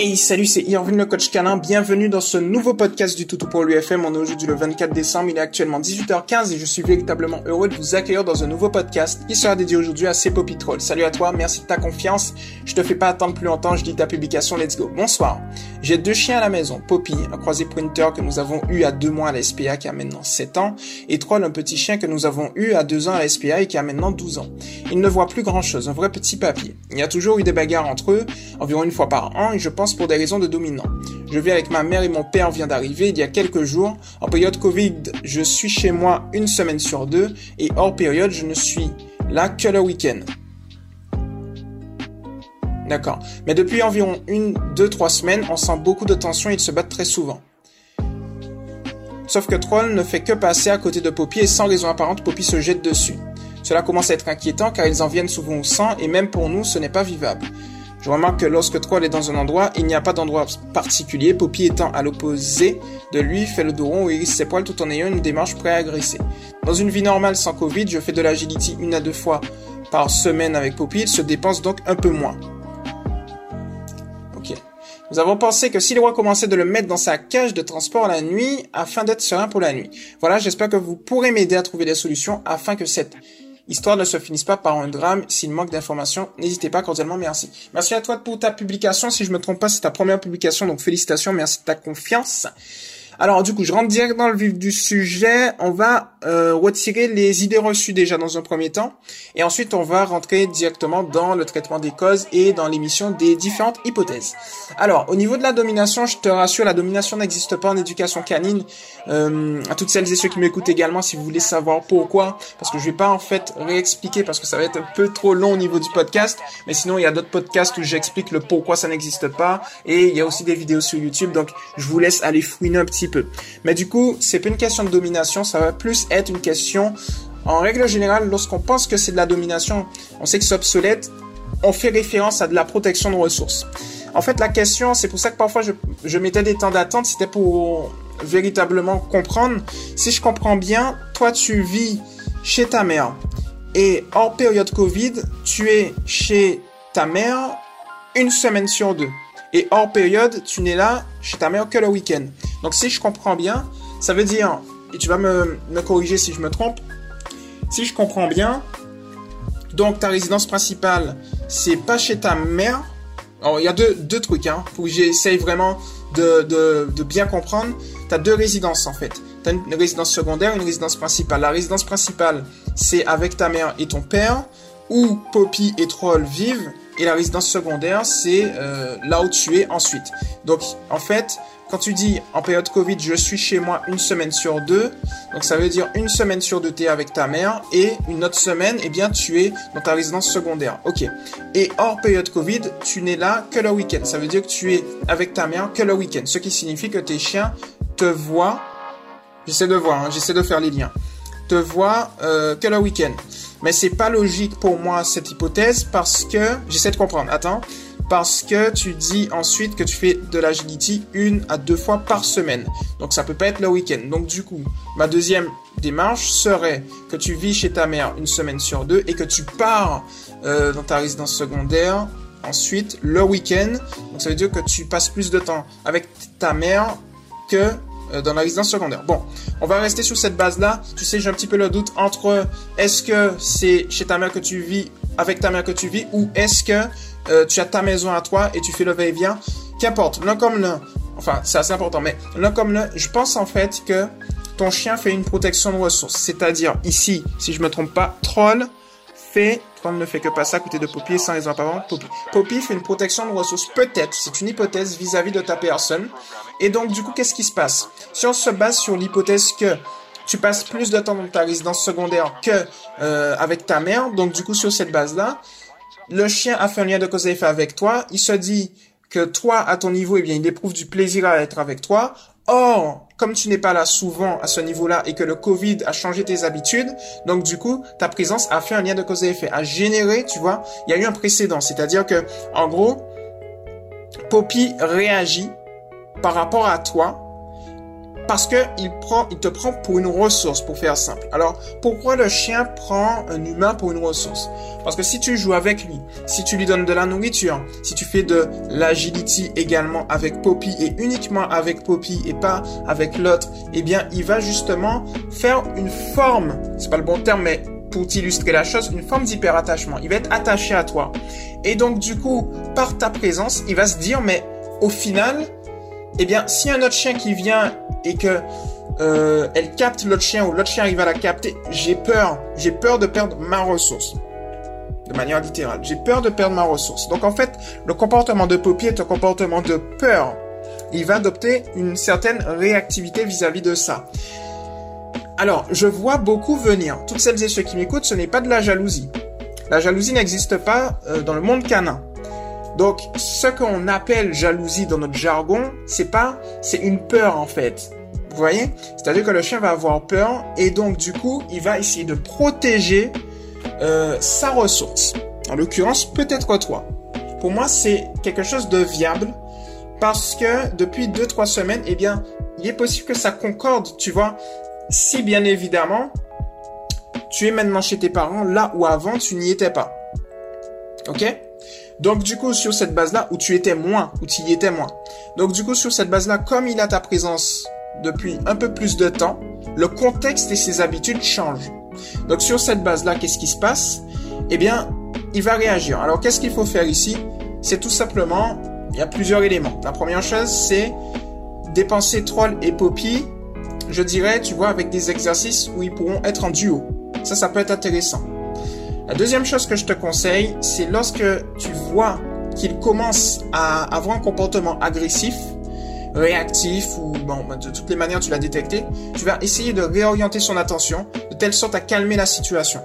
Hey salut c'est Irvin le coach canin, bienvenue dans ce nouveau podcast du Toutou pour l'UFM, on est aujourd'hui le 24 décembre, il est actuellement 18h15 et je suis véritablement heureux de vous accueillir dans un nouveau podcast qui sera dédié aujourd'hui à ces Trolls. Salut à toi, merci de ta confiance, je te fais pas attendre plus longtemps, je dis ta publication, let's go. Bonsoir, j'ai deux chiens à la maison, Poppy, un croisé pointer que nous avons eu à deux mois à la SPA qui a maintenant 7 ans, et Troll, un petit chien que nous avons eu à deux ans à la SPA et qui a maintenant 12 ans. Il ne voit plus grand chose, un vrai petit papier. Il y a toujours eu des bagarres entre eux, environ une fois par an, et je pense pour des raisons de dominant. Je vis avec ma mère et mon père vient d'arriver il y a quelques jours. En période Covid, je suis chez moi une semaine sur deux et hors période, je ne suis là que le week-end. D'accord. Mais depuis environ une, deux, trois semaines, on sent beaucoup de tension et ils se battent très souvent. Sauf que Troll ne fait que passer à côté de Poppy et sans raison apparente, Poppy se jette dessus. Cela commence à être inquiétant car ils en viennent souvent au sang et même pour nous, ce n'est pas vivable. Je remarque que lorsque Troll est dans un endroit, il n'y a pas d'endroit particulier, Poppy étant à l'opposé de lui, fait le dos rond ou hérisse ses poils tout en ayant une démarche prêt à agresser. Dans une vie normale sans Covid, je fais de l'agility une à deux fois par semaine avec Poppy, il se dépense donc un peu moins. Ok. Nous avons pensé que s'il recommençait de le mettre dans sa cage de transport la nuit afin d'être serein pour la nuit. Voilà, j'espère que vous pourrez m'aider à trouver des solutions afin que cette histoire ne se finisse pas par un drame. S'il manque d'informations, n'hésitez pas cordialement, merci. Merci à toi pour ta publication. Si je me trompe pas, c'est ta première publication, donc félicitations, merci de ta confiance. Alors du coup, je rentre direct dans le vif du sujet. On va euh, retirer les idées reçues déjà dans un premier temps, et ensuite on va rentrer directement dans le traitement des causes et dans l'émission des différentes hypothèses. Alors au niveau de la domination, je te rassure, la domination n'existe pas en éducation canine. Euh, à toutes celles et ceux qui m'écoutent également, si vous voulez savoir pourquoi, parce que je vais pas en fait réexpliquer parce que ça va être un peu trop long au niveau du podcast, mais sinon il y a d'autres podcasts où j'explique le pourquoi ça n'existe pas, et il y a aussi des vidéos sur YouTube, donc je vous laisse aller fouiner un petit peu. Mais du coup, c'est pas une question de domination, ça va plus être une question, en règle générale, lorsqu'on pense que c'est de la domination, on sait que c'est obsolète, on fait référence à de la protection de ressources. En fait, la question, c'est pour ça que parfois je, mettais des temps d'attente, c'était pour véritablement comprendre. Si je comprends bien, toi tu vis chez ta mère et hors période Covid, tu es chez ta mère une semaine sur deux. Et hors période, tu n'es là chez ta mère que le week-end. Donc si je comprends bien, ça veut dire, et tu vas me, corriger si je me trompe, si je comprends bien, donc ta résidence principale, c'est pas chez ta mère. Alors il y a deux, deux trucs, hein, faut que j'essaye vraiment de, de, de, bien comprendre. Tu as deux résidences en fait. Tu as une résidence secondaire une résidence principale. La résidence principale, c'est avec ta mère et ton père, où Poppy et Troll vivent. Et la résidence secondaire, c'est euh, là où tu es ensuite. Donc en fait, quand tu dis en période Covid, je suis chez moi une semaine sur deux, donc ça veut dire une semaine sur deux, tu es avec ta mère, et une autre semaine, eh bien, tu es dans ta résidence secondaire. Ok. Et hors période Covid, tu n'es là que le week-end. Ça veut dire que tu es avec ta mère que le week-end. Ce qui signifie que tes chiens te voient. J'essaie de voir, hein, j'essaie de faire les liens. Te voient euh, que le week-end. Mais c'est pas logique pour moi cette hypothèse parce que j'essaie de comprendre. Attends parce que tu dis ensuite que tu fais de l'agility une à deux fois par semaine. Donc ça peut pas être le week-end. Donc du coup, ma deuxième démarche serait que tu vis chez ta mère une semaine sur deux et que tu pars euh, dans ta résidence secondaire ensuite le week-end. Donc ça veut dire que tu passes plus de temps avec ta mère que euh, dans la résidence secondaire. Bon, on va rester sur cette base-là. Tu sais, j'ai un petit peu le doute entre est-ce que c'est chez ta mère que tu vis, avec ta mère que tu vis, ou est-ce que euh, tu as ta maison à toi et tu fais le va-et-vient? Qu'importe, l'un comme l'un. Enfin, c'est assez important, mais l'un comme l'un, je pense en fait que ton chien fait une protection de ressources. C'est-à-dire, ici, si je me trompe pas, Troll fait, Troll ne fait que passer à côté de Poppy sans raison apparente, Poppy. Poppy fait une protection de ressources, peut-être, c'est une hypothèse vis-à-vis de ta personne. Et donc, du coup, qu'est-ce qui se passe? Si on se base sur l'hypothèse que tu passes plus de temps dans ta résidence secondaire que euh, avec ta mère, donc du coup, sur cette base-là, le chien a fait un lien de cause à effet avec toi, il se dit que toi, à ton niveau, eh bien, il éprouve du plaisir à être avec toi. Or, comme tu n'es pas là souvent à ce niveau-là et que le Covid a changé tes habitudes, donc du coup, ta présence a fait un lien de cause à effet, a généré, tu vois, il y a eu un précédent. C'est-à-dire que, en gros, Poppy réagit par rapport à toi parce que il prend, il te prend pour une ressource, pour faire simple. Alors, pourquoi le chien prend un humain pour une ressource? Parce que si tu joues avec lui, si tu lui donnes de la nourriture, si tu fais de l'agility également avec Poppy et uniquement avec Poppy et pas avec l'autre, eh bien, il va justement faire une forme, c'est pas le bon terme, mais pour t'illustrer la chose, une forme d'hyperattachement. Il va être attaché à toi. Et donc, du coup, par ta présence, il va se dire, mais au final, eh bien, si un autre chien qui vient et que euh, elle capte l'autre chien ou l'autre chien arrive à la capter, j'ai peur. J'ai peur de perdre ma ressource. De manière littérale. J'ai peur de perdre ma ressource. Donc en fait, le comportement de Poppy est un comportement de peur. Il va adopter une certaine réactivité vis-à-vis de ça. Alors, je vois beaucoup venir. Toutes celles et ceux qui m'écoutent, ce n'est pas de la jalousie. La jalousie n'existe pas euh, dans le monde canin. Donc, ce qu'on appelle jalousie dans notre jargon, c'est pas, c'est une peur en fait. Vous voyez? C'est-à-dire que le chien va avoir peur et donc du coup, il va essayer de protéger euh, sa ressource. En l'occurrence, peut-être toi. Pour moi, c'est quelque chose de viable parce que depuis 2-3 semaines, eh bien, il est possible que ça concorde, tu vois. Si bien évidemment, tu es maintenant chez tes parents là où avant tu n'y étais pas. Ok? Donc du coup, sur cette base-là, où tu étais moins, où tu y étais moins. Donc du coup, sur cette base-là, comme il a ta présence depuis un peu plus de temps, le contexte et ses habitudes changent. Donc sur cette base-là, qu'est-ce qui se passe? Eh bien, il va réagir. Alors qu'est-ce qu'il faut faire ici? C'est tout simplement, il y a plusieurs éléments. La première chose, c'est dépenser Troll et Poppy, je dirais, tu vois, avec des exercices où ils pourront être en duo. Ça, ça peut être intéressant. La deuxième chose que je te conseille, c'est lorsque tu vois qu'il commence à avoir un comportement agressif, réactif ou bon, de toutes les manières tu l'as détecté, tu vas essayer de réorienter son attention de telle sorte à calmer la situation.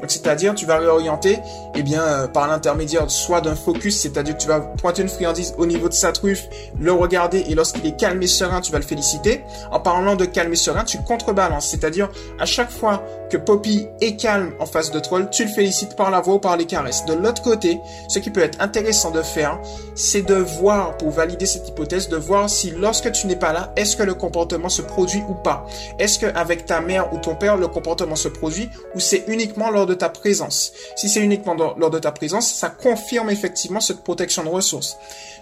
Donc c'est-à-dire tu vas réorienter eh bien euh, par l'intermédiaire soit d'un focus, c'est-à-dire que tu vas pointer une friandise au niveau de sa truffe, le regarder et lorsqu'il est calme et serein, tu vas le féliciter. En parlant de calme et serein, tu contrebalances, c'est-à-dire à chaque fois que Poppy est calme en face de Troll, tu le félicites par la voix ou par les caresses. De l'autre côté, ce qui peut être intéressant de faire, c'est de voir, pour valider cette hypothèse, de voir si lorsque tu n'es pas là, est-ce que le comportement se produit ou pas. Est-ce qu'avec ta mère ou ton père, le comportement se produit ou c'est uniquement lors de ta présence. Si c'est uniquement lors de ta présence, ça confirme effectivement cette protection de ressources.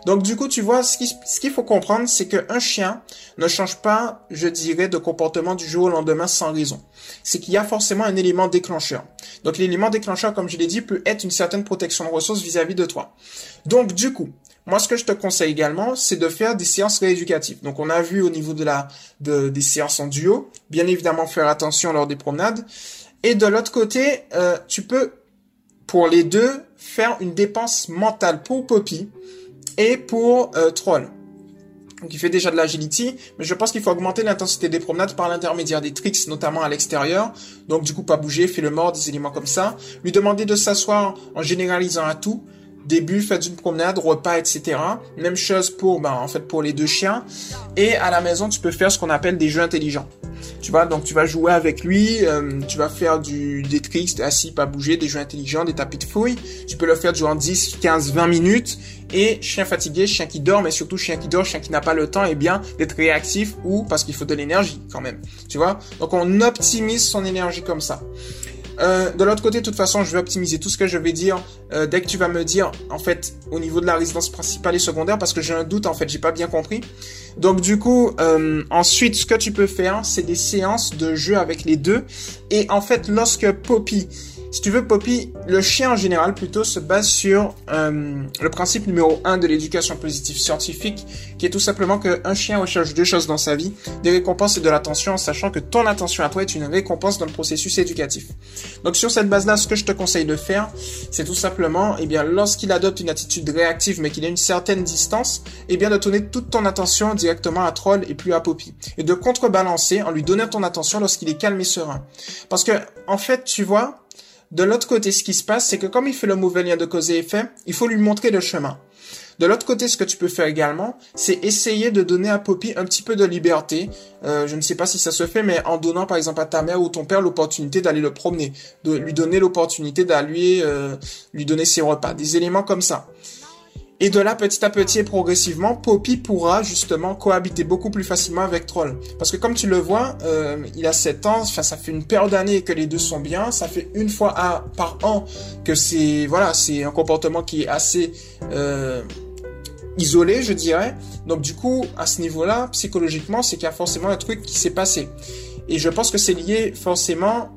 Donc du coup, tu vois, ce qu'il faut comprendre, c'est qu'un chien ne change pas, je dirais, de comportement du jour au lendemain sans raison. C'est qu'il y a forcément un élément déclencheur. Donc l'élément déclencheur, comme je l'ai dit, peut être une certaine protection de ressources vis-à-vis -vis de toi. Donc du coup, moi, ce que je te conseille également, c'est de faire des séances rééducatives. Donc, on a vu au niveau de la de, des séances en duo, bien évidemment faire attention lors des promenades. Et de l'autre côté, euh, tu peux, pour les deux, faire une dépense mentale pour Poppy et pour euh, Troll. Donc il fait déjà de l'agility, mais je pense qu'il faut augmenter l'intensité des promenades par l'intermédiaire des tricks, notamment à l'extérieur. Donc du coup pas bouger, fait le mort, des éléments comme ça. Lui demander de s'asseoir en généralisant à tout. Début, faites une promenade, repas, etc. Même chose pour, ben, en fait, pour les deux chiens. Et à la maison, tu peux faire ce qu'on appelle des jeux intelligents. Tu vois, donc tu vas jouer avec lui, euh, tu vas faire du, des tricks, assis, pas bouger, des jeux intelligents, des tapis de fouille. Tu peux le faire durant 10, 15, 20 minutes. Et chien fatigué, chien qui dort, mais surtout chien qui dort, chien qui n'a pas le temps, et eh bien d'être réactif ou parce qu'il faut de l'énergie quand même. Tu vois? Donc on optimise son énergie comme ça. Euh, de l'autre côté, de toute façon, je vais optimiser tout ce que je vais dire euh, dès que tu vas me dire, en fait, au niveau de la résidence principale et secondaire, parce que j'ai un doute, en fait, j'ai pas bien compris. Donc, du coup, euh, ensuite, ce que tu peux faire, c'est des séances de jeu avec les deux. Et en fait, lorsque Poppy si tu veux, Poppy, le chien en général plutôt se base sur euh, le principe numéro un de l'éducation positive scientifique, qui est tout simplement qu'un chien recherche deux choses dans sa vie, des récompenses et de l'attention, en sachant que ton attention à toi est une récompense dans le processus éducatif. Donc sur cette base-là, ce que je te conseille de faire, c'est tout simplement, eh bien, lorsqu'il adopte une attitude réactive, mais qu'il a une certaine distance, eh bien, de tourner toute ton attention directement à Troll et plus à Poppy. Et de contrebalancer en lui donnant ton attention lorsqu'il est calme et serein. Parce que, en fait, tu vois, de l'autre côté, ce qui se passe, c'est que comme il fait le mauvais lien de cause et effet, il faut lui montrer le chemin. De l'autre côté, ce que tu peux faire également, c'est essayer de donner à Poppy un petit peu de liberté. Euh, je ne sais pas si ça se fait, mais en donnant par exemple à ta mère ou ton père l'opportunité d'aller le promener, de lui donner l'opportunité d'aller euh, lui donner ses repas, des éléments comme ça. Et de là, petit à petit et progressivement, Poppy pourra justement cohabiter beaucoup plus facilement avec Troll. Parce que comme tu le vois, euh, il a 7 ans, enfin ça fait une paire d'années que les deux sont bien, ça fait une fois à, par an que c'est voilà, c'est un comportement qui est assez euh, isolé, je dirais. Donc du coup, à ce niveau-là, psychologiquement, c'est qu'il y a forcément un truc qui s'est passé. Et je pense que c'est lié forcément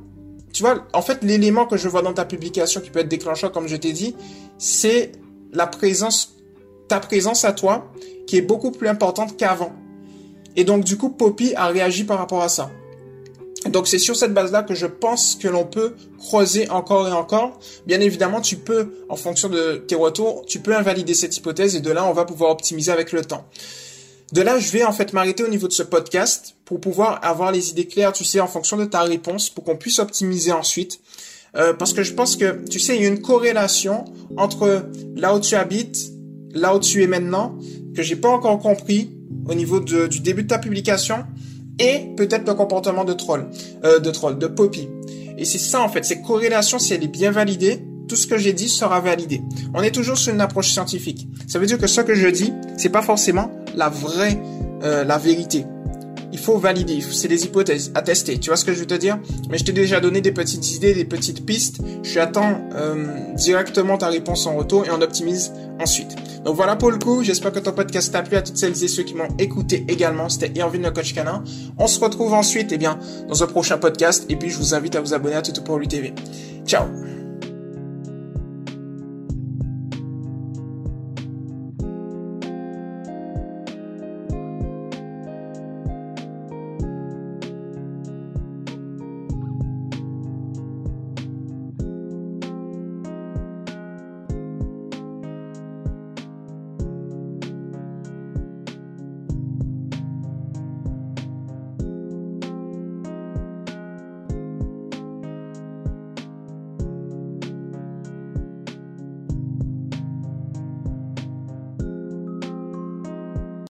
tu vois, en fait, l'élément que je vois dans ta publication qui peut être déclencheur, comme je t'ai dit, c'est la présence, ta présence à toi, qui est beaucoup plus importante qu'avant. Et donc, du coup, Poppy a réagi par rapport à ça. Donc, c'est sur cette base-là que je pense que l'on peut croiser encore et encore. Bien évidemment, tu peux, en fonction de tes retours, tu peux invalider cette hypothèse et de là, on va pouvoir optimiser avec le temps. De là, je vais en fait m'arrêter au niveau de ce podcast pour pouvoir avoir les idées claires, tu sais, en fonction de ta réponse, pour qu'on puisse optimiser ensuite. Euh, parce que je pense que, tu sais, il y a une corrélation entre là où tu habites, là où tu es maintenant, que j'ai pas encore compris au niveau du début de ta publication, et peut-être le comportement de troll, euh, de troll, de Poppy. Et c'est ça en fait, cette corrélation, si elle est bien validée, tout ce que j'ai dit sera validé. On est toujours sur une approche scientifique. Ça veut dire que ce que je dis, c'est pas forcément la vraie, euh, la vérité il faut valider, c'est des hypothèses à tester, tu vois ce que je veux te dire? Mais je t'ai déjà donné des petites idées, des petites pistes, j'attends euh, directement ta réponse en retour et on optimise ensuite. Donc voilà pour le coup, j'espère que ton podcast t'a plu à toutes celles et ceux qui m'ont écouté également, c'était Irvine le coach canin. On se retrouve ensuite eh bien, dans un prochain podcast et puis je vous invite à vous abonner à Tuto TV. Ciao